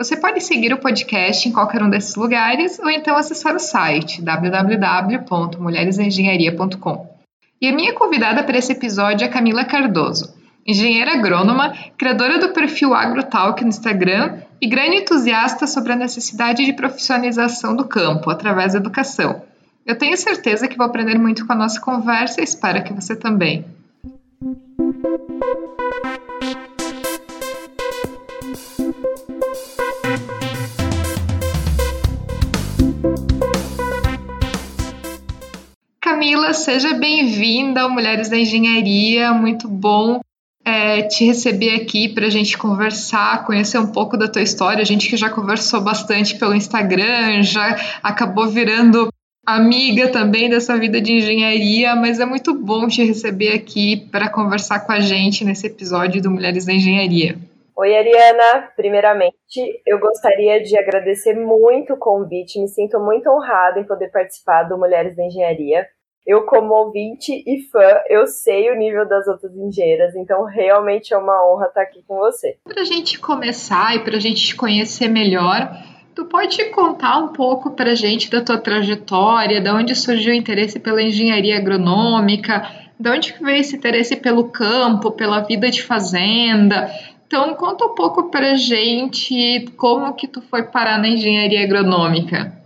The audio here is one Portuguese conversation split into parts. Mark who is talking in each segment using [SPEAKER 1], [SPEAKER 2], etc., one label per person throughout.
[SPEAKER 1] Você pode seguir o podcast em qualquer um desses lugares ou então acessar o site www.mulheresengenharia.com. E a minha convidada para esse episódio é Camila Cardoso, engenheira agrônoma, criadora do perfil AgroTalk no Instagram e grande entusiasta sobre a necessidade de profissionalização do campo através da educação. Eu tenho certeza que vou aprender muito com a nossa conversa e espero que você também. Camila, seja bem-vinda ao Mulheres da Engenharia. Muito bom é, te receber aqui para a gente conversar, conhecer um pouco da tua história. A gente que já conversou bastante pelo Instagram, já acabou virando amiga também dessa vida de engenharia, mas é muito bom te receber aqui para conversar com a gente nesse episódio do Mulheres da Engenharia.
[SPEAKER 2] Oi, Ariana. Primeiramente, eu gostaria de agradecer muito o convite. Me sinto muito honrada em poder participar do Mulheres da Engenharia eu, como ouvinte e fã, eu sei o nível das outras engenheiras, então realmente é uma honra estar aqui com você.
[SPEAKER 1] Para a gente começar e para a gente te conhecer melhor, tu pode contar um pouco para a gente da tua trajetória, de onde surgiu o interesse pela engenharia agronômica, de onde veio esse interesse pelo campo, pela vida de fazenda? Então, conta um pouco para a gente como que tu foi parar na engenharia agronômica.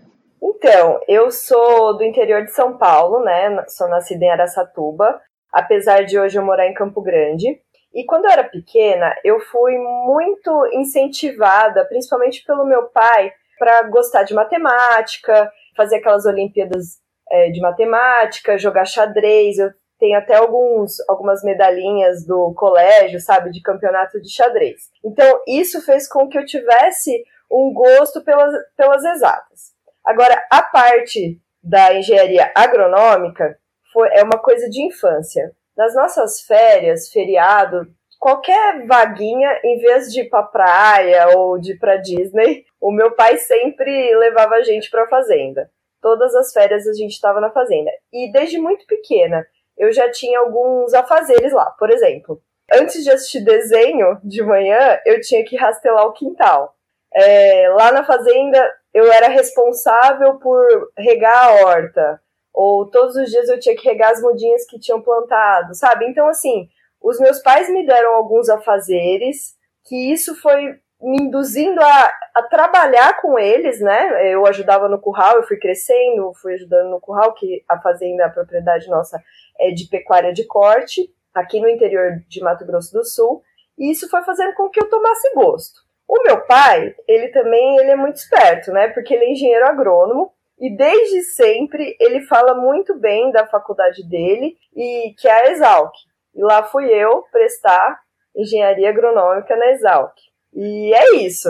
[SPEAKER 2] Então, eu sou do interior de São Paulo, né? Sou nascida em Aracatuba, apesar de hoje eu morar em Campo Grande. E quando eu era pequena, eu fui muito incentivada, principalmente pelo meu pai, para gostar de matemática, fazer aquelas Olimpíadas é, de matemática, jogar xadrez. Eu tenho até alguns, algumas medalhinhas do colégio, sabe, de campeonato de xadrez. Então, isso fez com que eu tivesse um gosto pelas, pelas exatas. Agora, a parte da engenharia agronômica foi, é uma coisa de infância. Nas nossas férias, feriado, qualquer vaguinha, em vez de ir pra praia ou de ir pra Disney, o meu pai sempre levava a gente pra fazenda. Todas as férias a gente estava na fazenda. E desde muito pequena, eu já tinha alguns afazeres lá. Por exemplo, antes de assistir desenho de manhã, eu tinha que rastelar o quintal. É, lá na fazenda, eu era responsável por regar a horta, ou todos os dias eu tinha que regar as mudinhas que tinham plantado, sabe? Então, assim, os meus pais me deram alguns afazeres, que isso foi me induzindo a, a trabalhar com eles, né? Eu ajudava no curral, eu fui crescendo, fui ajudando no curral, que a fazenda, a propriedade nossa é de pecuária de corte, aqui no interior de Mato Grosso do Sul, e isso foi fazendo com que eu tomasse gosto. O meu pai, ele também ele é muito esperto, né? Porque ele é engenheiro agrônomo e desde sempre ele fala muito bem da faculdade dele e que é a Exalc. E lá fui eu prestar engenharia agronômica na Exalc. E é isso.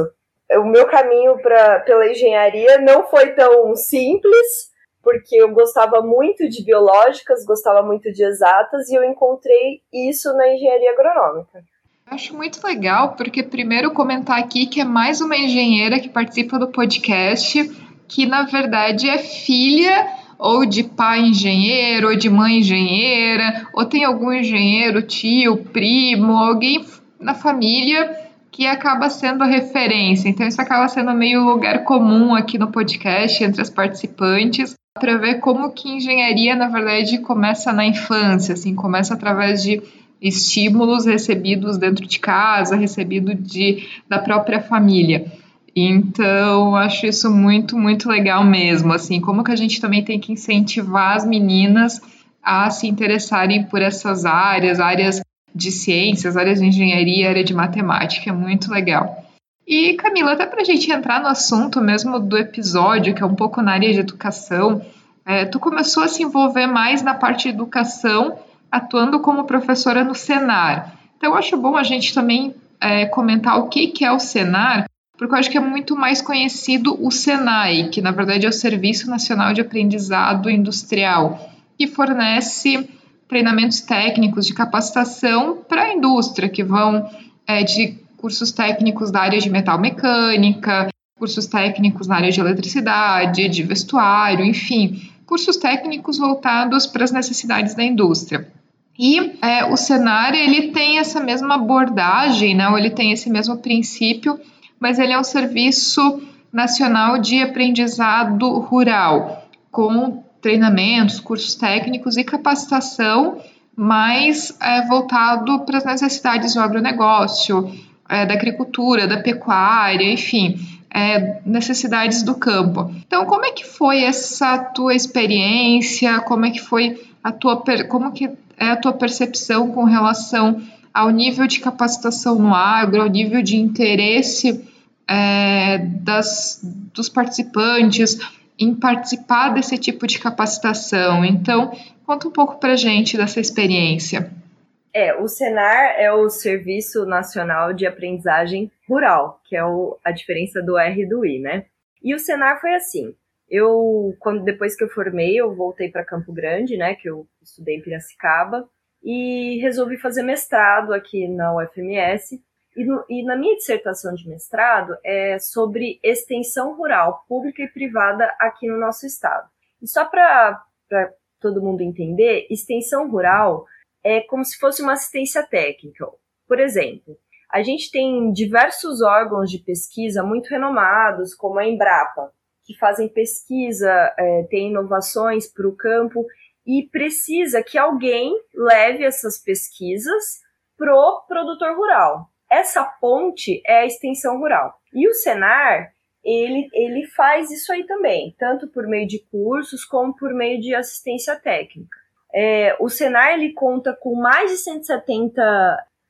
[SPEAKER 2] O meu caminho pra, pela engenharia não foi tão simples, porque eu gostava muito de biológicas, gostava muito de exatas, e eu encontrei isso na engenharia agronômica.
[SPEAKER 1] Acho muito legal, porque primeiro comentar aqui que é mais uma engenheira que participa do podcast, que na verdade é filha ou de pai engenheiro, ou de mãe engenheira, ou tem algum engenheiro, tio, primo, alguém na família que acaba sendo a referência. Então isso acaba sendo meio lugar comum aqui no podcast entre as participantes para ver como que engenharia na verdade começa na infância, assim, começa através de estímulos recebidos dentro de casa, recebido de, da própria família. Então, acho isso muito, muito legal mesmo, assim, como que a gente também tem que incentivar as meninas a se interessarem por essas áreas, áreas de ciências, áreas de engenharia, área de matemática, é muito legal. E Camila, até para a gente entrar no assunto mesmo do episódio, que é um pouco na área de educação, é, tu começou a se envolver mais na parte de educação atuando como professora no Senar. Então, eu acho bom a gente também é, comentar o que, que é o Senar, porque eu acho que é muito mais conhecido o SENAI, que na verdade é o Serviço Nacional de Aprendizado Industrial, que fornece treinamentos técnicos de capacitação para a indústria, que vão é, de cursos técnicos da área de metal mecânica, cursos técnicos na área de eletricidade, de vestuário, enfim, cursos técnicos voltados para as necessidades da indústria. E é, o cenário ele tem essa mesma abordagem, né? Ou ele tem esse mesmo princípio, mas ele é um serviço nacional de aprendizado rural, com treinamentos, cursos técnicos e capacitação mais é, voltado para as necessidades do agronegócio, é, da agricultura, da pecuária, enfim, é, necessidades do campo. Então, como é que foi essa tua experiência? Como é que foi a tua como que é a tua percepção com relação ao nível de capacitação no agro, ao nível de interesse é, das, dos participantes em participar desse tipo de capacitação? Então, conta um pouco para gente dessa experiência.
[SPEAKER 2] É, o Senar é o Serviço Nacional de Aprendizagem Rural, que é o, a diferença do R e do I, né? E o Senar foi assim. Eu, quando depois que eu formei, eu voltei para Campo Grande, né? Que eu estudei em Piracicaba e resolvi fazer mestrado aqui na UFMS. E, no, e na minha dissertação de mestrado é sobre extensão rural pública e privada aqui no nosso estado. E só para todo mundo entender, extensão rural é como se fosse uma assistência técnica. Por exemplo, a gente tem diversos órgãos de pesquisa muito renomados, como a Embrapa, que fazem pesquisa, é, inovações para o campo e precisa que alguém leve essas pesquisas pro produtor rural. Essa ponte é a extensão rural. E o Senar, ele, ele faz isso aí também, tanto por meio de cursos como por meio de assistência técnica. É, o Senar ele conta com mais de 170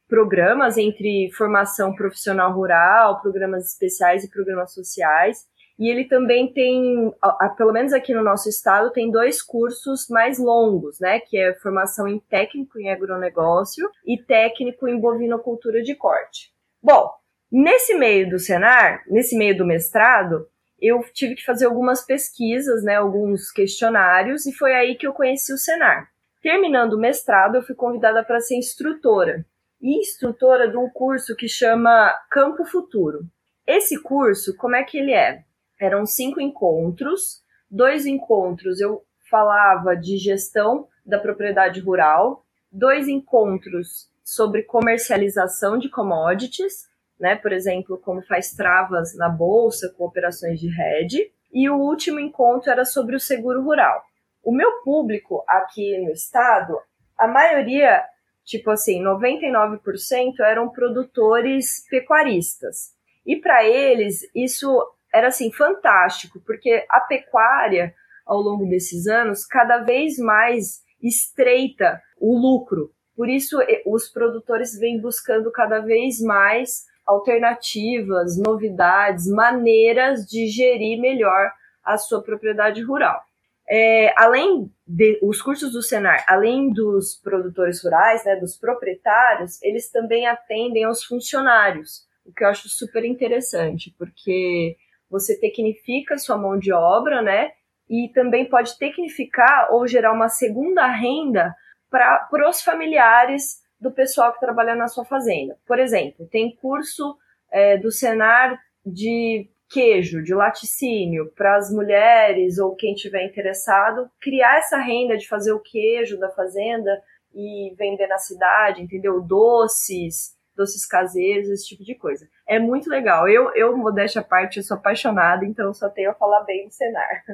[SPEAKER 2] programas entre formação profissional rural, programas especiais e programas sociais. E ele também tem, pelo menos aqui no nosso estado, tem dois cursos mais longos, né? Que é formação em técnico em agronegócio e técnico em bovinocultura de corte. Bom, nesse meio do Senar, nesse meio do mestrado, eu tive que fazer algumas pesquisas, né? Alguns questionários, e foi aí que eu conheci o Senar. Terminando o mestrado, eu fui convidada para ser instrutora. E instrutora de um curso que chama Campo Futuro. Esse curso, como é que ele é? Eram cinco encontros. Dois encontros eu falava de gestão da propriedade rural, dois encontros sobre comercialização de commodities, né? Por exemplo, como faz travas na bolsa com operações de hedge. E o último encontro era sobre o seguro rural. O meu público aqui no estado, a maioria, tipo assim, 99% eram produtores pecuaristas. E para eles isso era assim fantástico, porque a pecuária ao longo desses anos cada vez mais estreita o lucro. Por isso os produtores vêm buscando cada vez mais alternativas, novidades, maneiras de gerir melhor a sua propriedade rural. É, além de, os cursos do Senar, além dos produtores rurais, né, dos proprietários, eles também atendem aos funcionários, o que eu acho super interessante, porque você tecnifica sua mão de obra, né, e também pode tecnificar ou gerar uma segunda renda para os familiares do pessoal que trabalha na sua fazenda. Por exemplo, tem curso é, do Senar de queijo, de laticínio, para as mulheres ou quem tiver interessado, criar essa renda de fazer o queijo da fazenda e vender na cidade, entendeu? Doces, doces caseiros, esse tipo de coisa. É muito legal. Eu, eu modéstia à parte, sou apaixonada, então só tenho a falar bem do Senar.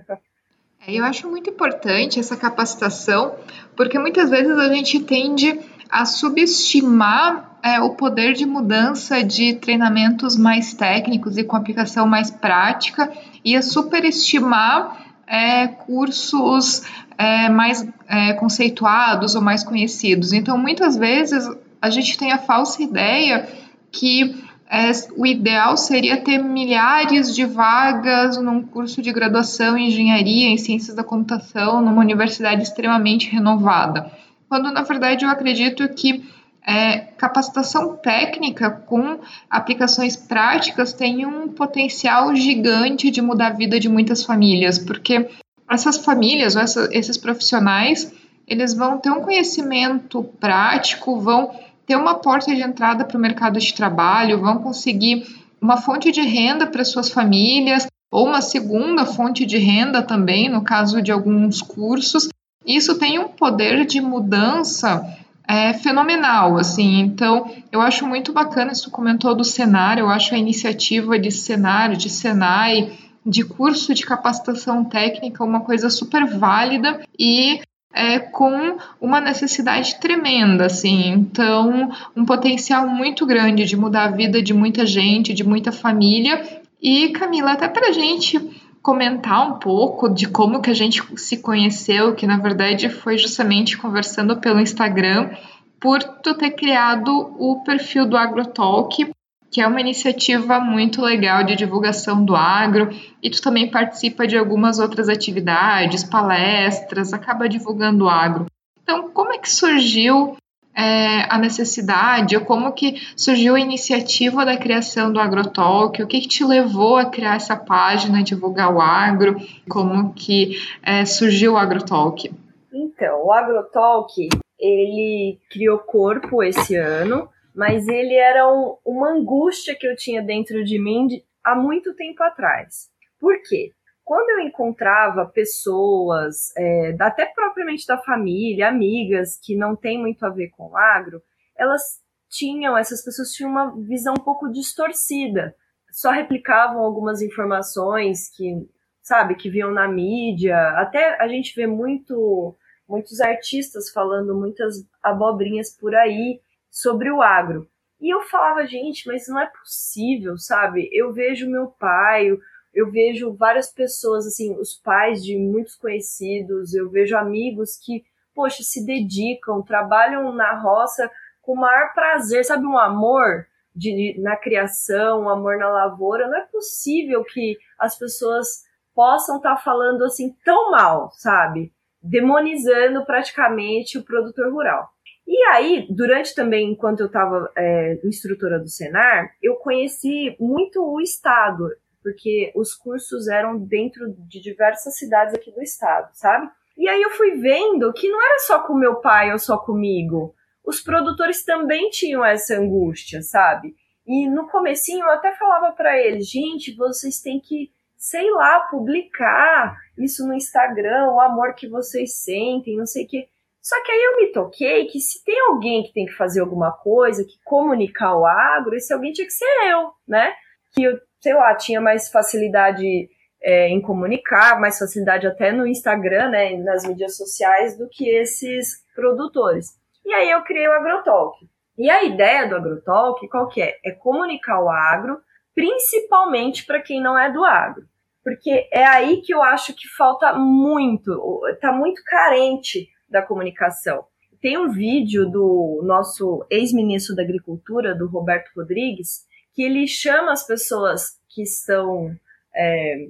[SPEAKER 1] É, eu acho muito importante essa capacitação, porque muitas vezes a gente tende a subestimar é, o poder de mudança de treinamentos mais técnicos e com aplicação mais prática e a superestimar é, cursos é, mais é, conceituados ou mais conhecidos. Então, muitas vezes a gente tem a falsa ideia que é, o ideal seria ter milhares de vagas num curso de graduação em engenharia, em ciências da computação, numa universidade extremamente renovada. Quando na verdade eu acredito que é, capacitação técnica com aplicações práticas tem um potencial gigante de mudar a vida de muitas famílias, porque essas famílias ou essa, esses profissionais eles vão ter um conhecimento prático, vão ter uma porta de entrada para o mercado de trabalho, vão conseguir uma fonte de renda para suas famílias ou uma segunda fonte de renda também, no caso de alguns cursos. Isso tem um poder de mudança é fenomenal, assim. Então, eu acho muito bacana isso comentou do cenário, eu acho a iniciativa de cenário, de Senai, de curso de capacitação técnica uma coisa super válida e é, com uma necessidade tremenda, assim. Então, um potencial muito grande de mudar a vida de muita gente, de muita família. E, Camila, até para a gente comentar um pouco de como que a gente se conheceu, que na verdade foi justamente conversando pelo Instagram, por tu ter criado o perfil do AgroTalk, que é uma iniciativa muito legal de divulgação do agro, e tu também participa de algumas outras atividades, palestras, acaba divulgando o agro. Então, como é que surgiu é, a necessidade, ou como que surgiu a iniciativa da criação do AgroTalk, o que, que te levou a criar essa página, divulgar o agro, como que é, surgiu o AgroTalk?
[SPEAKER 2] Então, o AgroTalk, ele criou corpo esse ano, mas ele era um, uma angústia que eu tinha dentro de mim de, há muito tempo atrás. Por quê? quando eu encontrava pessoas, é, até propriamente da família, amigas, que não tem muito a ver com o agro, elas tinham, essas pessoas tinham uma visão um pouco distorcida. Só replicavam algumas informações que, sabe, que viam na mídia. Até a gente vê muito, muitos artistas falando muitas abobrinhas por aí sobre o agro. E eu falava, gente, mas não é possível, sabe? Eu vejo meu pai, eu vejo várias pessoas, assim, os pais de muitos conhecidos, eu vejo amigos que, poxa, se dedicam, trabalham na roça com o maior prazer, sabe, um amor de, na criação, um amor na lavoura. Não é possível que as pessoas possam estar tá falando assim tão mal, sabe? Demonizando praticamente o produtor rural. E aí, durante também, enquanto eu estava é, instrutora do Senar, eu conheci muito o Estado porque os cursos eram dentro de diversas cidades aqui do estado, sabe? E aí eu fui vendo que não era só com meu pai ou só comigo. Os produtores também tinham essa angústia, sabe? E no comecinho eu até falava para eles, gente, vocês têm que, sei lá, publicar isso no Instagram, o amor que vocês sentem, não sei o quê. Só que aí eu me toquei que se tem alguém que tem que fazer alguma coisa, que comunicar o agro, esse alguém tinha que ser eu, né? Que eu sei lá, tinha mais facilidade é, em comunicar, mais facilidade até no Instagram, né, nas mídias sociais, do que esses produtores. E aí eu criei o AgroTalk. E a ideia do AgroTalk, qual que é? É comunicar o agro, principalmente para quem não é do agro. Porque é aí que eu acho que falta muito, está muito carente da comunicação. Tem um vídeo do nosso ex-ministro da Agricultura, do Roberto Rodrigues, que ele chama as pessoas que estão é,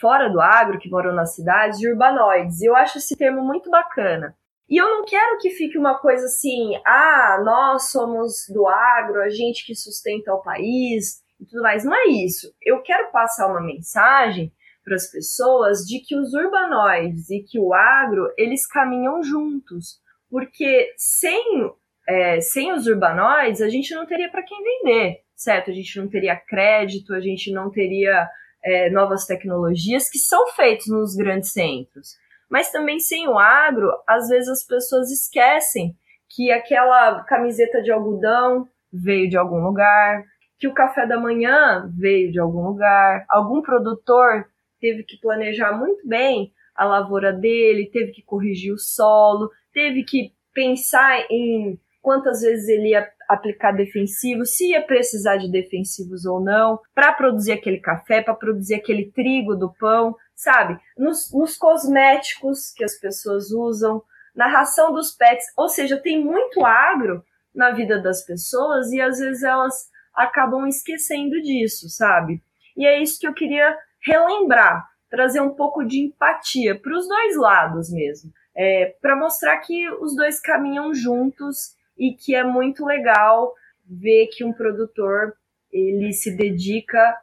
[SPEAKER 2] fora do agro, que moram nas cidades, de urbanoides. E eu acho esse termo muito bacana. E eu não quero que fique uma coisa assim, ah, nós somos do agro, a gente que sustenta o país e tudo mais. Não é isso. Eu quero passar uma mensagem para as pessoas de que os urbanoides e que o agro, eles caminham juntos. Porque sem, é, sem os urbanoides, a gente não teria para quem vender certo? A gente não teria crédito, a gente não teria é, novas tecnologias que são feitas nos grandes centros. Mas também sem o agro, às vezes as pessoas esquecem que aquela camiseta de algodão veio de algum lugar, que o café da manhã veio de algum lugar, algum produtor teve que planejar muito bem a lavoura dele, teve que corrigir o solo, teve que pensar em quantas vezes ele ia aplicar defensivos, se ia precisar de defensivos ou não, para produzir aquele café, para produzir aquele trigo do pão, sabe? Nos, nos cosméticos que as pessoas usam, na ração dos pets, ou seja, tem muito agro na vida das pessoas e às vezes elas acabam esquecendo disso, sabe? E é isso que eu queria relembrar, trazer um pouco de empatia para os dois lados mesmo, é, para mostrar que os dois caminham juntos e que é muito legal ver que um produtor ele se dedica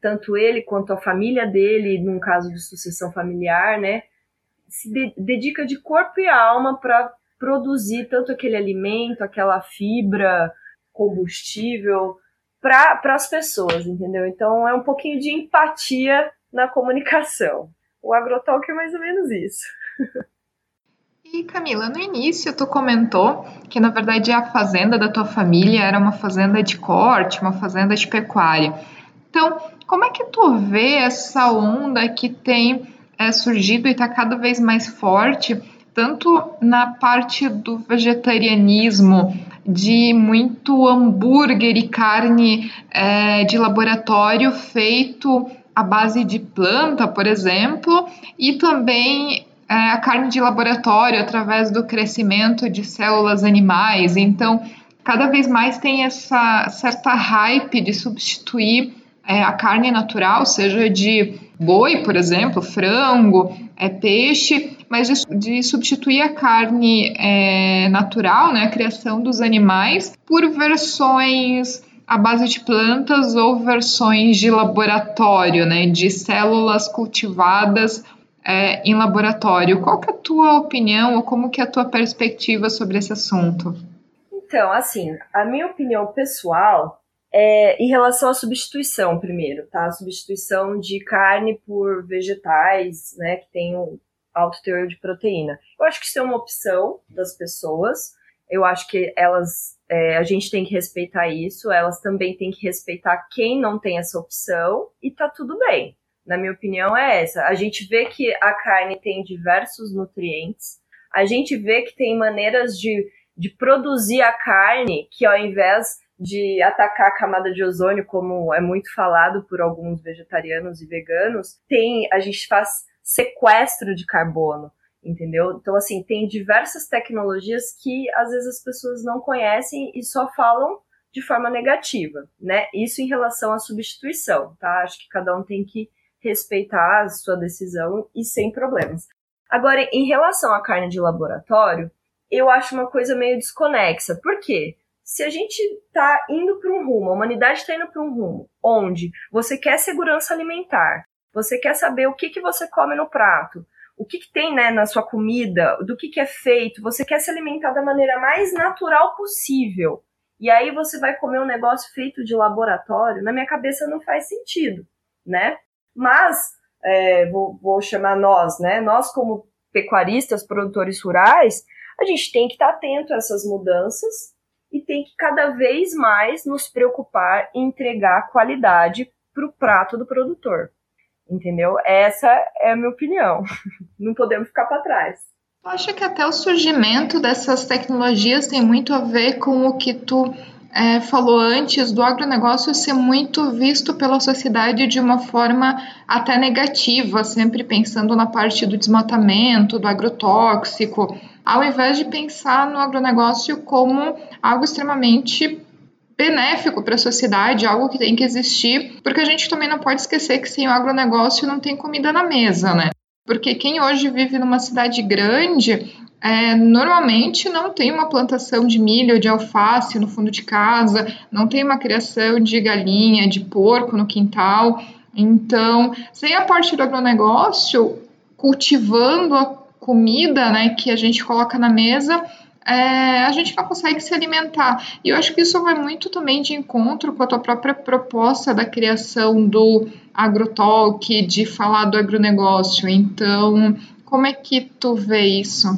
[SPEAKER 2] tanto ele quanto a família dele, num caso de sucessão familiar, né, se de dedica de corpo e alma para produzir tanto aquele alimento, aquela fibra, combustível para as pessoas, entendeu? Então é um pouquinho de empatia na comunicação. O agrotalk é mais ou menos isso.
[SPEAKER 1] E Camila, no início tu comentou que na verdade a fazenda da tua família era uma fazenda de corte, uma fazenda de pecuária. Então, como é que tu vê essa onda que tem é, surgido e está cada vez mais forte, tanto na parte do vegetarianismo, de muito hambúrguer e carne é, de laboratório feito à base de planta, por exemplo, e também é, a carne de laboratório através do crescimento de células animais. Então, cada vez mais tem essa certa hype de substituir é, a carne natural, seja de boi, por exemplo, frango, é, peixe, mas de, de substituir a carne é, natural, né, a criação dos animais, por versões à base de plantas ou versões de laboratório, né, de células cultivadas é, em laboratório. Qual que é a tua opinião ou como que é a tua perspectiva sobre esse assunto?
[SPEAKER 2] Então, assim, a minha opinião pessoal é em relação à substituição, primeiro, tá? A substituição de carne por vegetais, né, que tem alto teor de proteína. Eu acho que isso é uma opção das pessoas. Eu acho que elas, é, a gente tem que respeitar isso. Elas também têm que respeitar quem não tem essa opção e tá tudo bem na minha opinião, é essa. A gente vê que a carne tem diversos nutrientes, a gente vê que tem maneiras de, de produzir a carne que, ao invés de atacar a camada de ozônio, como é muito falado por alguns vegetarianos e veganos, tem a gente faz sequestro de carbono, entendeu? Então, assim, tem diversas tecnologias que às vezes as pessoas não conhecem e só falam de forma negativa, né? Isso em relação à substituição, tá? Acho que cada um tem que respeitar a sua decisão e sem problemas. Agora, em relação à carne de laboratório, eu acho uma coisa meio desconexa. Por quê? Se a gente está indo para um rumo, a humanidade está indo para um rumo onde você quer segurança alimentar, você quer saber o que, que você come no prato, o que, que tem né, na sua comida, do que, que é feito, você quer se alimentar da maneira mais natural possível. E aí você vai comer um negócio feito de laboratório, na minha cabeça não faz sentido, né? Mas, é, vou, vou chamar nós, né? Nós, como pecuaristas, produtores rurais, a gente tem que estar atento a essas mudanças e tem que cada vez mais nos preocupar em entregar qualidade para o prato do produtor. Entendeu? Essa é a minha opinião. Não podemos ficar para trás.
[SPEAKER 1] Eu acho que até o surgimento dessas tecnologias tem muito a ver com o que tu é, falou antes do agronegócio ser muito visto pela sociedade de uma forma até negativa, sempre pensando na parte do desmatamento, do agrotóxico, ao invés de pensar no agronegócio como algo extremamente benéfico para a sociedade, algo que tem que existir, porque a gente também não pode esquecer que sem o agronegócio não tem comida na mesa, né? Porque quem hoje vive numa cidade grande é, normalmente não tem uma plantação de milho ou de alface no fundo de casa, não tem uma criação de galinha, de porco no quintal. Então, sem a parte do agronegócio, cultivando a comida né, que a gente coloca na mesa, é, a gente não consegue se alimentar. E eu acho que isso vai muito também de encontro com a tua própria proposta da criação do agrotalk, de falar do agronegócio. Então, como é que tu vê isso?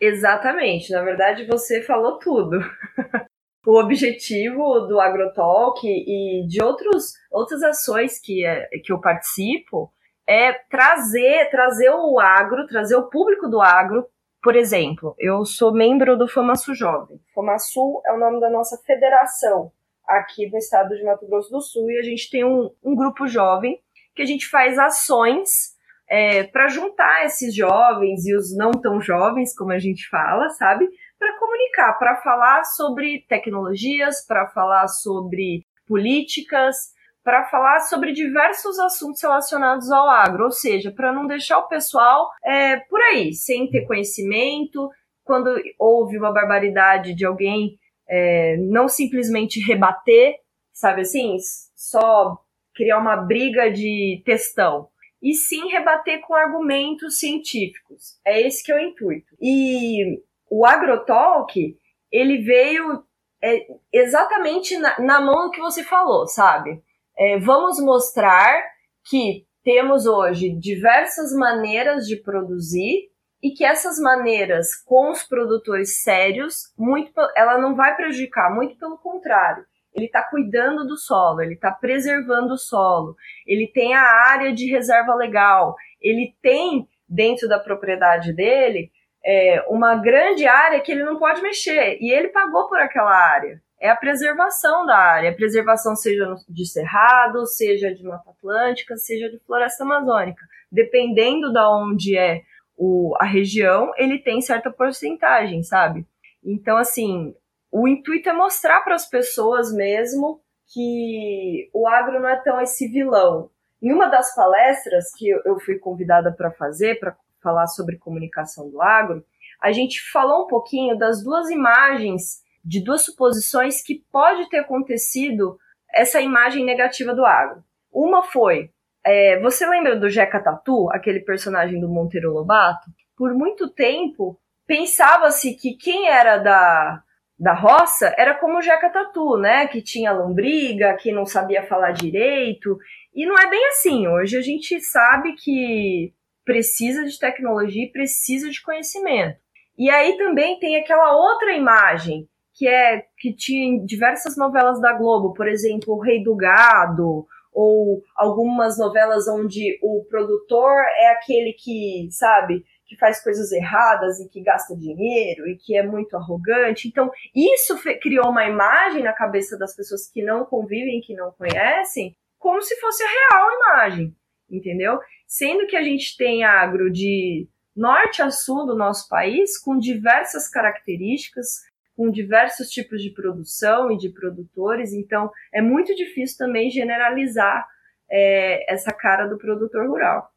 [SPEAKER 2] Exatamente. Na verdade, você falou tudo. o objetivo do AgroTalk e de outros, outras ações que, é, que eu participo é trazer, trazer o agro, trazer o público do agro. Por exemplo, eu sou membro do FamaSul Jovem. FamaSul é o nome da nossa federação aqui no estado de Mato Grosso do Sul e a gente tem um, um grupo jovem que a gente faz ações é, para juntar esses jovens e os não tão jovens, como a gente fala, sabe? Para comunicar, para falar sobre tecnologias, para falar sobre políticas, para falar sobre diversos assuntos relacionados ao agro, ou seja, para não deixar o pessoal é, por aí, sem ter conhecimento, quando houve uma barbaridade de alguém é, não simplesmente rebater, sabe assim, só criar uma briga de textão, e sim rebater com argumentos científicos. É esse que é o intuito. E o AgroTalk, ele veio é, exatamente na, na, mão do que você falou, sabe? É, vamos mostrar que temos hoje diversas maneiras de produzir e que essas maneiras com os produtores sérios, muito, ela não vai prejudicar, muito pelo contrário. Ele está cuidando do solo, ele está preservando o solo, ele tem a área de reserva legal, ele tem dentro da propriedade dele é, uma grande área que ele não pode mexer e ele pagou por aquela área. É a preservação da área, a preservação seja de cerrado, seja de mata atlântica, seja de floresta amazônica. Dependendo da onde é o, a região, ele tem certa porcentagem, sabe? Então, assim, o intuito é mostrar para as pessoas mesmo que o agro não é tão esse vilão. Em uma das palestras que eu fui convidada para fazer, para falar sobre comunicação do agro, a gente falou um pouquinho das duas imagens, de duas suposições que pode ter acontecido essa imagem negativa do agro. Uma foi é, você lembra do Jeca Tatu, aquele personagem do Monteiro Lobato? Por muito tempo, pensava-se que quem era da, da roça era como o Jeca Tatu, né? Que tinha lombriga, que não sabia falar direito. E não é bem assim. Hoje a gente sabe que precisa de tecnologia e precisa de conhecimento. E aí também tem aquela outra imagem que é que tinha diversas novelas da Globo, por exemplo, o Rei do Gado, ou algumas novelas onde o produtor é aquele que, sabe, que faz coisas erradas e que gasta dinheiro e que é muito arrogante. Então, isso criou uma imagem na cabeça das pessoas que não convivem, que não conhecem, como se fosse a real imagem, entendeu? Sendo que a gente tem agro de norte a sul do nosso país, com diversas características, com diversos tipos de produção e de produtores, então é muito difícil também generalizar é, essa cara do produtor rural.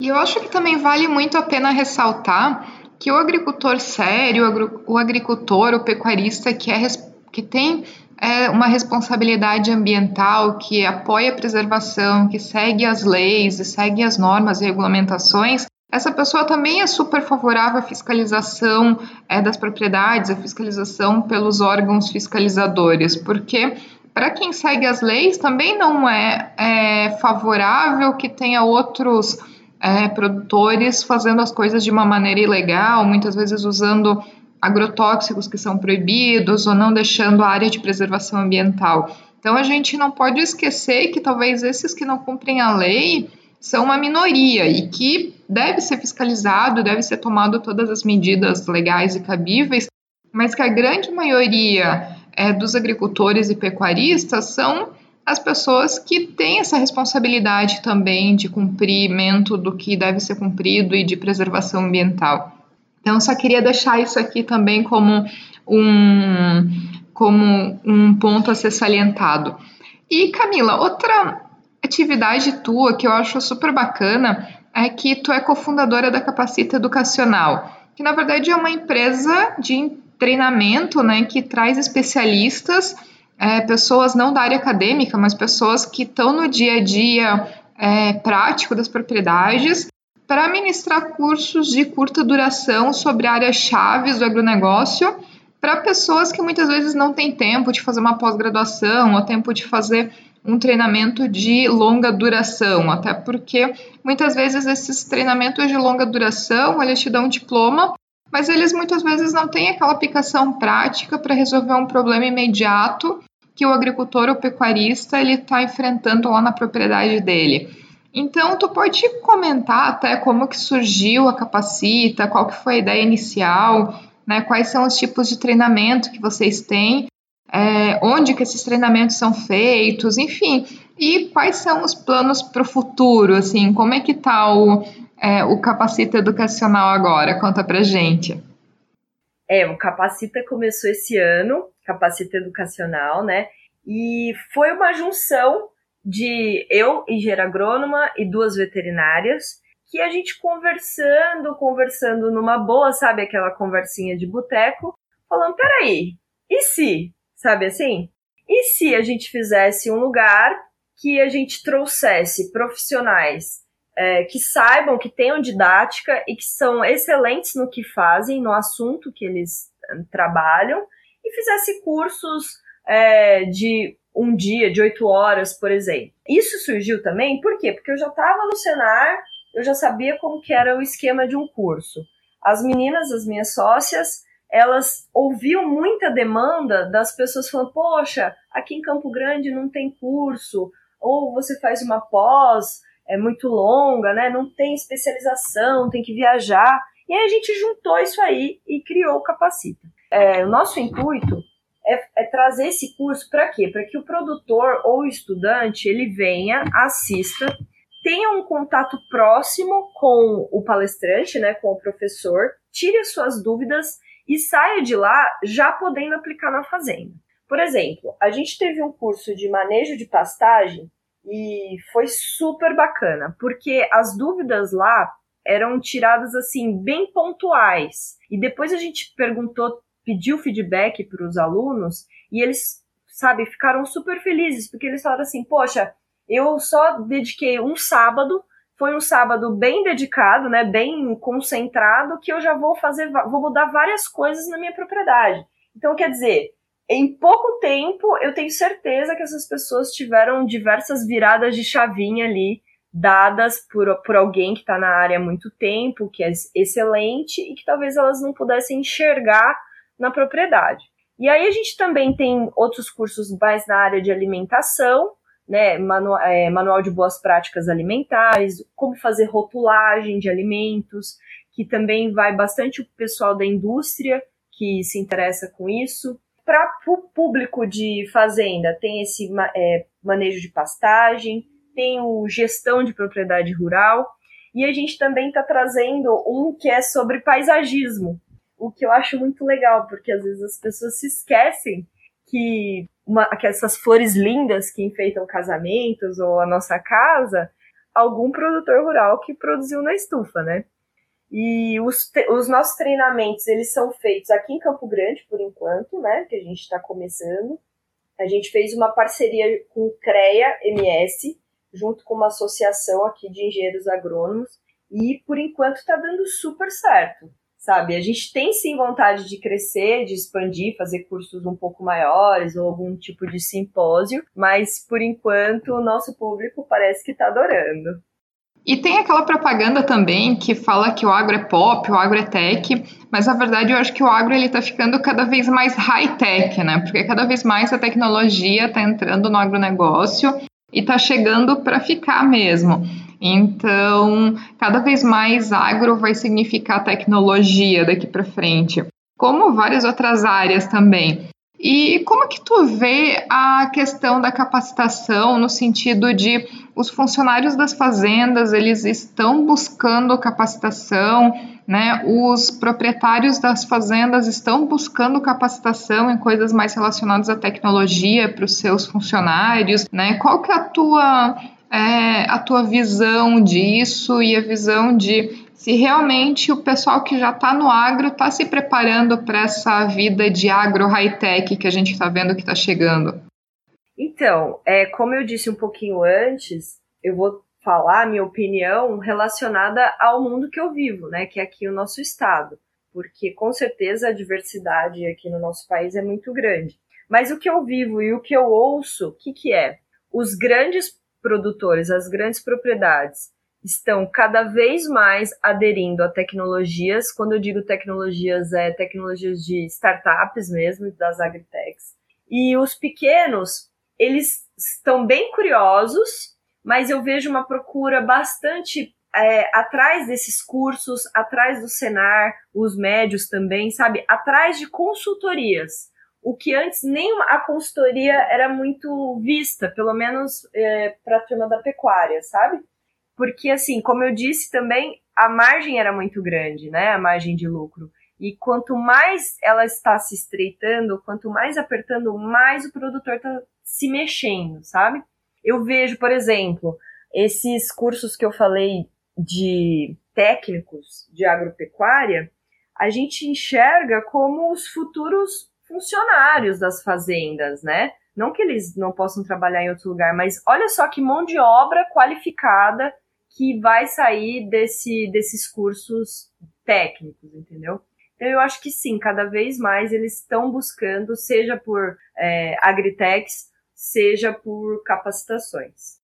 [SPEAKER 1] E eu acho que também vale muito a pena ressaltar que o agricultor sério, o agricultor, o pecuarista que, é, que tem é, uma responsabilidade ambiental, que apoia a preservação, que segue as leis e segue as normas e regulamentações, essa pessoa também é super favorável à fiscalização é, das propriedades, à fiscalização pelos órgãos fiscalizadores, porque para quem segue as leis também não é, é favorável que tenha outros é, produtores fazendo as coisas de uma maneira ilegal, muitas vezes usando agrotóxicos que são proibidos ou não deixando a área de preservação ambiental. Então a gente não pode esquecer que talvez esses que não cumprem a lei são uma minoria e que deve ser fiscalizado, deve ser tomado todas as medidas legais e cabíveis, mas que a grande maioria é, dos agricultores e pecuaristas são as pessoas que têm essa responsabilidade também de cumprimento do que deve ser cumprido e de preservação ambiental. Então, só queria deixar isso aqui também como um, como um ponto a ser salientado. E, Camila, outra atividade tua que eu acho super bacana é que tu é cofundadora da Capacita Educacional, que na verdade é uma empresa de treinamento, né, que traz especialistas, é, pessoas não da área acadêmica, mas pessoas que estão no dia a dia é, prático das propriedades, para ministrar cursos de curta duração sobre áreas chaves do agronegócio para pessoas que muitas vezes não têm tempo de fazer uma pós-graduação ou tempo de fazer um treinamento de longa duração, até porque muitas vezes esses treinamentos de longa duração, eles te dão um diploma, mas eles muitas vezes não têm aquela aplicação prática para resolver um problema imediato que o agricultor ou pecuarista ele está enfrentando lá na propriedade dele. Então, tu pode comentar até como que surgiu a Capacita, qual que foi a ideia inicial, né, quais são os tipos de treinamento que vocês têm é, onde que esses treinamentos são feitos, enfim, e quais são os planos para o futuro, assim, como é que está o, é, o Capacita Educacional agora? Conta para gente.
[SPEAKER 2] É, o Capacita começou esse ano, Capacita Educacional, né, e foi uma junção de eu, engenheira agrônoma, e duas veterinárias, que a gente conversando, conversando numa boa, sabe, aquela conversinha de boteco, falando, peraí, e se, sabe assim? E se a gente fizesse um lugar que a gente trouxesse profissionais é, que saibam, que tenham didática e que são excelentes no que fazem, no assunto que eles eh, trabalham, e fizesse cursos é, de um dia, de oito horas, por exemplo. Isso surgiu também, por quê? Porque eu já estava no Senar, eu já sabia como que era o esquema de um curso. As meninas, as minhas sócias, elas ouviam muita demanda das pessoas falando, poxa, aqui em Campo Grande não tem curso, ou você faz uma pós, é muito longa, né? Não tem especialização, tem que viajar. E aí a gente juntou isso aí e criou o Capacita. É, o nosso intuito é, é trazer esse curso para quê? Para que o produtor ou o estudante ele venha, assista, tenha um contato próximo com o palestrante, né, com o professor, tire as suas dúvidas e saia de lá já podendo aplicar na fazenda. Por exemplo, a gente teve um curso de manejo de pastagem e foi super bacana, porque as dúvidas lá eram tiradas assim bem pontuais. E depois a gente perguntou pediu feedback para os alunos e eles, sabe, ficaram super felizes, porque eles falaram assim: Poxa, eu só dediquei um sábado, foi um sábado bem dedicado, né, bem concentrado, que eu já vou fazer, vou mudar várias coisas na minha propriedade. Então, quer dizer, em pouco tempo, eu tenho certeza que essas pessoas tiveram diversas viradas de chavinha ali, dadas por, por alguém que está na área há muito tempo, que é excelente, e que talvez elas não pudessem enxergar na propriedade. E aí a gente também tem outros cursos mais na área de alimentação, né, manual, é, manual de boas práticas alimentares, como fazer rotulagem de alimentos, que também vai bastante o pessoal da indústria que se interessa com isso. Para o público de fazenda, tem esse é, manejo de pastagem, tem o gestão de propriedade rural, e a gente também está trazendo um que é sobre paisagismo, o que eu acho muito legal, porque às vezes as pessoas se esquecem que, uma, essas flores lindas que enfeitam casamentos ou a nossa casa, algum produtor rural que produziu na estufa, né? E os, os nossos treinamentos, eles são feitos aqui em Campo Grande, por enquanto, né? Que a gente está começando. A gente fez uma parceria com o CREA MS, junto com uma associação aqui de engenheiros agrônomos, e por enquanto está dando super certo sabe? A gente tem sim vontade de crescer, de expandir, fazer cursos um pouco maiores ou algum tipo de simpósio, mas por enquanto o nosso público parece que está adorando.
[SPEAKER 1] E tem aquela propaganda também que fala que o agro é pop, o agro é tech, mas na verdade eu acho que o agro ele está ficando cada vez mais high-tech, né? Porque cada vez mais a tecnologia está entrando no agronegócio e está chegando para ficar mesmo. Então, cada vez mais agro vai significar tecnologia daqui para frente, como várias outras áreas também. E como que tu vê a questão da capacitação no sentido de os funcionários das fazendas, eles estão buscando capacitação, né? Os proprietários das fazendas estão buscando capacitação em coisas mais relacionadas à tecnologia para os seus funcionários, né? Qual que é a tua é, a tua visão disso e a visão de se realmente o pessoal que já está no agro está se preparando para essa vida de agro high-tech que a gente está vendo que está chegando.
[SPEAKER 2] Então, é, como eu disse um pouquinho antes, eu vou falar a minha opinião relacionada ao mundo que eu vivo, né, que é aqui o nosso estado, porque com certeza a diversidade aqui no nosso país é muito grande. Mas o que eu vivo e o que eu ouço, o que, que é? Os grandes produtores, as grandes propriedades, estão cada vez mais aderindo a tecnologias. Quando eu digo tecnologias, é tecnologias de startups mesmo, das agritechs. E os pequenos, eles estão bem curiosos, mas eu vejo uma procura bastante é, atrás desses cursos, atrás do Senar, os médios também, sabe? Atrás de consultorias o que antes nem a consultoria era muito vista, pelo menos é, para a turma da pecuária, sabe? Porque, assim, como eu disse também, a margem era muito grande, né? A margem de lucro. E quanto mais ela está se estreitando, quanto mais apertando, mais o produtor está se mexendo, sabe? Eu vejo, por exemplo, esses cursos que eu falei de técnicos de agropecuária, a gente enxerga como os futuros funcionários das fazendas, né? Não que eles não possam trabalhar em outro lugar, mas olha só que mão de obra qualificada que vai sair desse, desses cursos técnicos, entendeu? Então, eu acho que sim, cada vez mais eles estão buscando, seja por é, agritechs, seja por capacitações.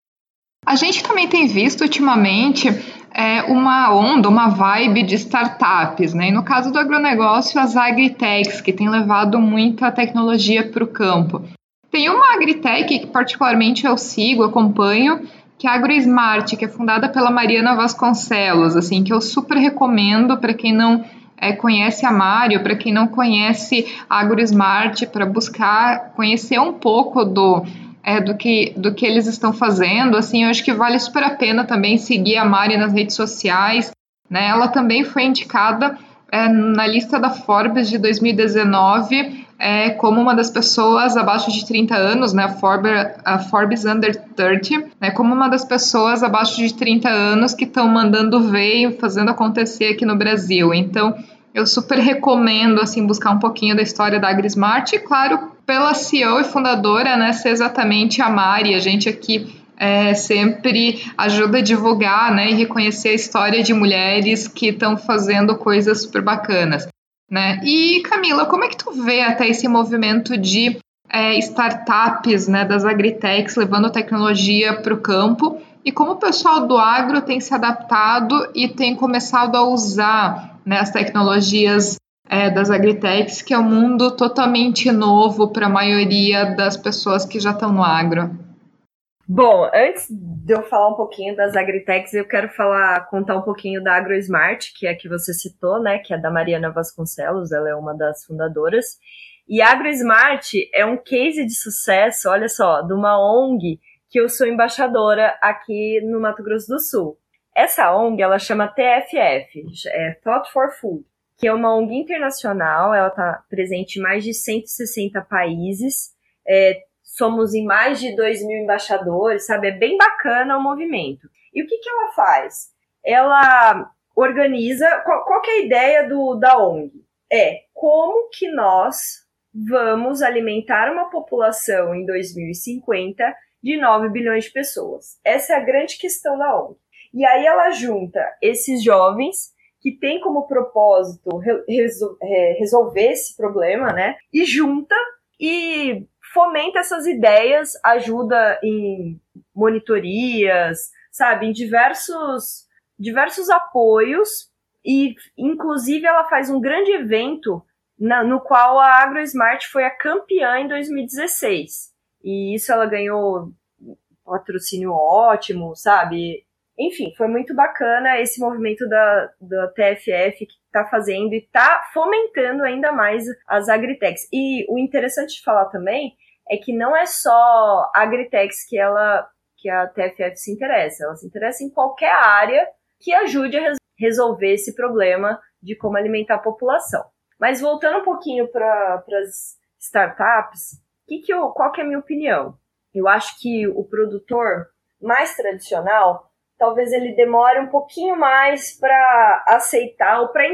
[SPEAKER 1] A gente também tem visto ultimamente é, uma onda, uma vibe de startups, né? E no caso do agronegócio, as agritechs, que têm levado muita tecnologia para o campo. Tem uma agritech que particularmente eu sigo, acompanho, que é a AgroSmart, que é fundada pela Mariana Vasconcelos, assim, que eu super recomendo para quem não é, conhece a Mário, para quem não conhece a AgroSmart, para buscar conhecer um pouco do é, do, que, do que eles estão fazendo. Assim, eu acho que vale super a pena também seguir a Mari nas redes sociais. Né? Ela também foi indicada é, na lista da Forbes de 2019 é, como uma das pessoas abaixo de 30 anos, né, a Forbes, a Forbes Under 30, né, como uma das pessoas abaixo de 30 anos que estão mandando ver e fazendo acontecer aqui no Brasil. Então, eu super recomendo assim buscar um pouquinho da história da AgriSmart e, claro, pela CEO e fundadora, né, ser exatamente a Mari. A gente aqui é, sempre ajuda a divulgar né, e reconhecer a história de mulheres que estão fazendo coisas super bacanas. Né? E Camila, como é que tu vê até esse movimento de é, startups, né, das agritechs levando tecnologia para o campo e como o pessoal do agro tem se adaptado e tem começado a usar né, as tecnologias é, das agritechs, que é um mundo totalmente novo para a maioria das pessoas que já estão no agro.
[SPEAKER 2] Bom, antes de eu falar um pouquinho das agritechs, eu quero falar, contar um pouquinho da AgroSmart, que é a que você citou, né, que é da Mariana Vasconcelos, ela é uma das fundadoras. E a AgroSmart é um case de sucesso, olha só, de uma ONG que eu sou embaixadora aqui no Mato Grosso do Sul. Essa ONG, ela chama TFF, é Thought for Food, que é uma ONG internacional, ela está presente em mais de 160 países, é, somos em mais de 2 mil embaixadores, sabe? É bem bacana o movimento. E o que, que ela faz? Ela organiza. Qual, qual é a ideia do, da ONG? É como que nós vamos alimentar uma população em 2050 de 9 bilhões de pessoas. Essa é a grande questão da ONG. E aí ela junta esses jovens que têm como propósito resolver esse problema, né? E junta e fomenta essas ideias, ajuda em monitorias, sabe, em diversos diversos apoios e inclusive ela faz um grande evento na, no qual a AgroSmart foi a campeã em 2016. E isso ela ganhou patrocínio ótimo, sabe? Enfim, foi muito bacana esse movimento da, da TFF que está fazendo e está fomentando ainda mais as agritechs. E o interessante de falar também é que não é só agritex que ela que a TFF se interessa, ela se interessa em qualquer área que ajude a resolver esse problema de como alimentar a população. Mas voltando um pouquinho para as startups, que que eu, qual que é a minha opinião? Eu acho que o produtor mais tradicional, talvez ele demore um pouquinho mais para aceitar ou para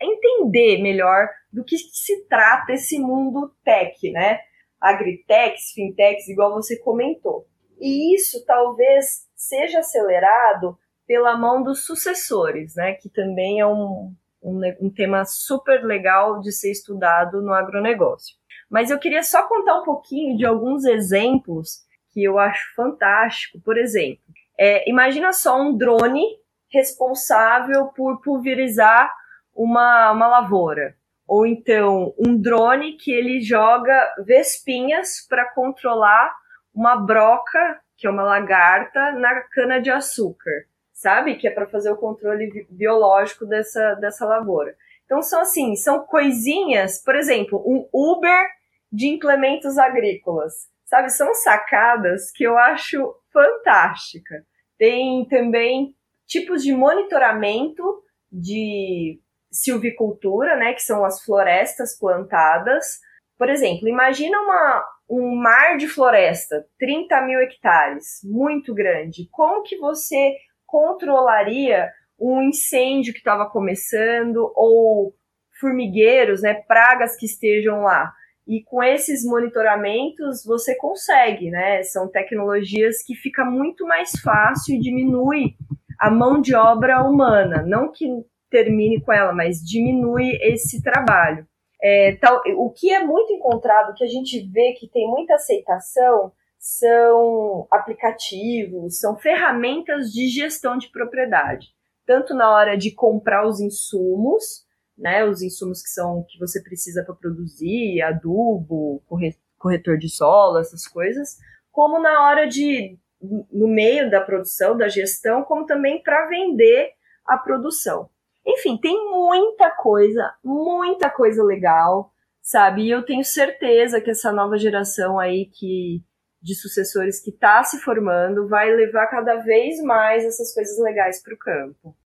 [SPEAKER 2] entender melhor do que se trata esse mundo tech, né? Agritechs, fintechs, igual você comentou. E isso talvez seja acelerado pela mão dos sucessores, né? Que também é um, um, um tema super legal de ser estudado no agronegócio. Mas eu queria só contar um pouquinho de alguns exemplos que eu acho fantástico. Por exemplo, é, imagina só um drone responsável por pulverizar uma, uma lavoura. Ou então um drone que ele joga vespinhas para controlar uma broca, que é uma lagarta, na cana de açúcar, sabe? Que é para fazer o controle biológico dessa, dessa lavoura. Então são assim, são coisinhas, por exemplo, um Uber de implementos agrícolas sabe? São sacadas que eu acho fantástica. Tem também tipos de monitoramento de silvicultura, né, que são as florestas plantadas. Por exemplo, imagina uma, um mar de floresta, 30 mil hectares, muito grande. Como que você controlaria um incêndio que estava começando ou formigueiros, né, pragas que estejam lá. E com esses monitoramentos você consegue, né? São tecnologias que fica muito mais fácil e diminui a mão de obra humana. Não que termine com ela, mas diminui esse trabalho. É, tal, o que é muito encontrado, que a gente vê que tem muita aceitação, são aplicativos, são ferramentas de gestão de propriedade. Tanto na hora de comprar os insumos, né, os insumos que são que você precisa para produzir, adubo, corretor de solo, essas coisas, como na hora de no meio da produção, da gestão, como também para vender a produção. Enfim, tem muita coisa, muita coisa legal, sabe? E eu tenho certeza que essa nova geração aí que de sucessores que está se formando vai levar cada vez mais essas coisas legais para o campo.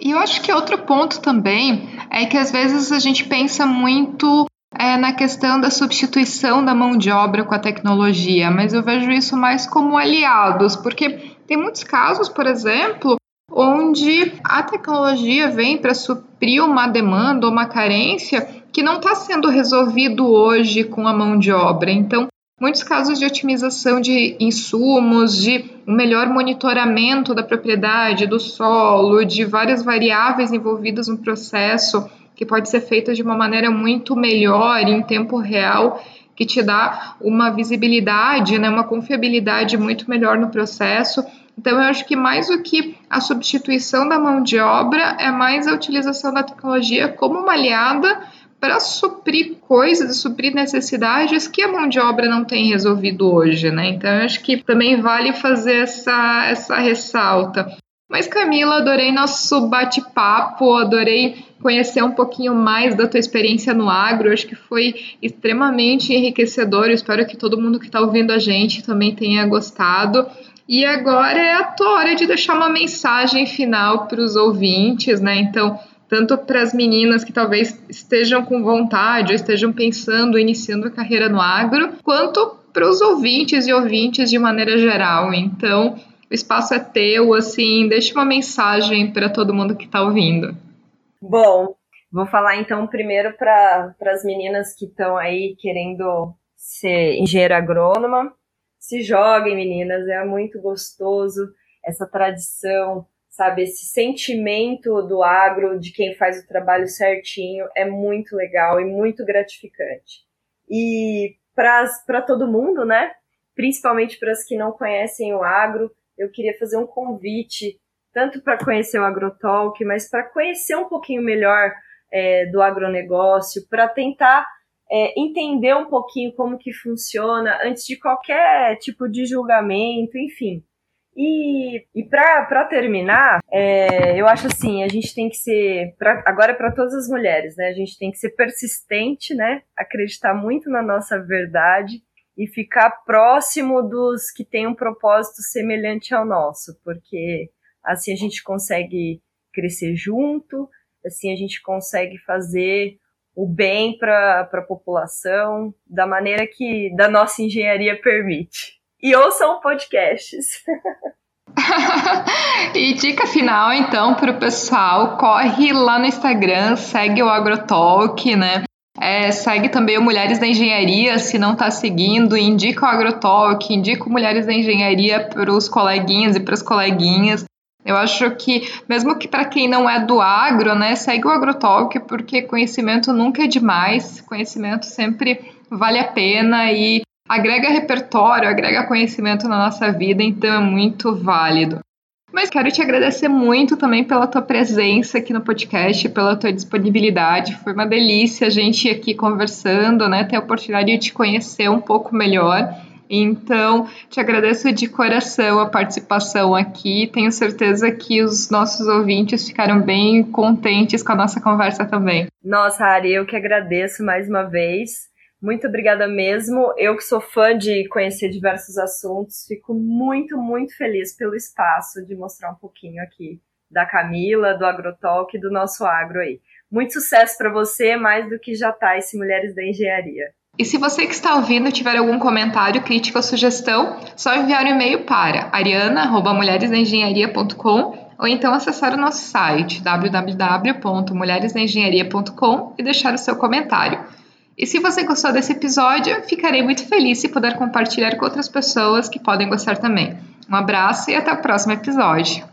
[SPEAKER 1] E eu acho que outro ponto também é que às vezes a gente pensa muito é, na questão da substituição da mão de obra com a tecnologia, mas eu vejo isso mais como aliados, porque tem muitos casos, por exemplo, onde a tecnologia vem para suprir uma demanda ou uma carência que não está sendo resolvido hoje com a mão de obra. Então, muitos casos de otimização de insumos, de um melhor monitoramento da propriedade, do solo, de várias variáveis envolvidas no processo, que pode ser feito de uma maneira muito melhor, em tempo real, que te dá uma visibilidade, né, uma confiabilidade muito melhor no processo. Então, eu acho que mais do que a substituição da mão de obra, é mais a utilização da tecnologia como uma aliada para suprir coisas, suprir necessidades que a mão de obra não tem resolvido hoje, né? Então, eu acho que também vale fazer essa, essa ressalta. Mas, Camila, adorei nosso bate-papo, adorei conhecer um pouquinho mais da tua experiência no agro. acho que foi extremamente enriquecedor. Eu espero que todo mundo que está ouvindo a gente também tenha gostado. E agora é a tua hora de deixar uma mensagem final para os ouvintes, né? Então, tanto para as meninas que talvez estejam com vontade ou estejam pensando, iniciando a carreira no agro, quanto para os ouvintes e ouvintes de maneira geral. Então, o espaço é teu, assim, deixa uma mensagem para todo mundo que está ouvindo.
[SPEAKER 2] Bom, vou falar então primeiro para as meninas que estão aí querendo ser engenheira agrônoma se joguem, meninas, é muito gostoso essa tradição, sabe? Esse sentimento do agro, de quem faz o trabalho certinho, é muito legal e muito gratificante. E para todo mundo, né? Principalmente para as que não conhecem o agro, eu queria fazer um convite, tanto para conhecer o AgroTalk, mas para conhecer um pouquinho melhor é, do agronegócio, para tentar é, entender um pouquinho como que funciona antes de qualquer tipo de julgamento, enfim. E, e para terminar, é, eu acho assim, a gente tem que ser, pra, agora é para todas as mulheres, né? A gente tem que ser persistente, né? Acreditar muito na nossa verdade e ficar próximo dos que têm um propósito semelhante ao nosso, porque assim a gente consegue crescer junto, assim a gente consegue fazer o bem para a população da maneira que da nossa engenharia permite. E ouçam podcasts.
[SPEAKER 1] e dica final, então, para o pessoal: corre lá no Instagram, segue o Agrotalk, né? É, segue também o Mulheres da Engenharia, se não está seguindo, indica o Agrotalk, indica o Mulheres da Engenharia para os coleguinhas e para as coleguinhas. Eu acho que, mesmo que para quem não é do agro, né, segue o AgroTalk, porque conhecimento nunca é demais, conhecimento sempre vale a pena e agrega repertório, agrega conhecimento na nossa vida, então é muito válido. Mas quero te agradecer muito também pela tua presença aqui no podcast, pela tua disponibilidade. Foi uma delícia a gente aqui conversando, né, ter a oportunidade de te conhecer um pouco melhor. Então, te agradeço de coração a participação aqui. Tenho certeza que os nossos ouvintes ficaram bem contentes com a nossa conversa também.
[SPEAKER 2] Nossa, Ari, eu que agradeço mais uma vez. Muito obrigada mesmo. Eu que sou fã de conhecer diversos assuntos, fico muito, muito feliz pelo espaço de mostrar um pouquinho aqui da Camila, do Agrotalk e do nosso agro aí. Muito sucesso para você, mais do que já tá esse Mulheres da Engenharia.
[SPEAKER 1] E se você que está ouvindo tiver algum comentário, crítica ou sugestão, só enviar um e-mail para ariana.mulheresdaengenharia.com ou então acessar o nosso site www.mulheresnaengenharia.com e deixar o seu comentário. E se você gostou desse episódio, ficarei muito feliz se puder compartilhar com outras pessoas que podem gostar também. Um abraço e até o próximo episódio.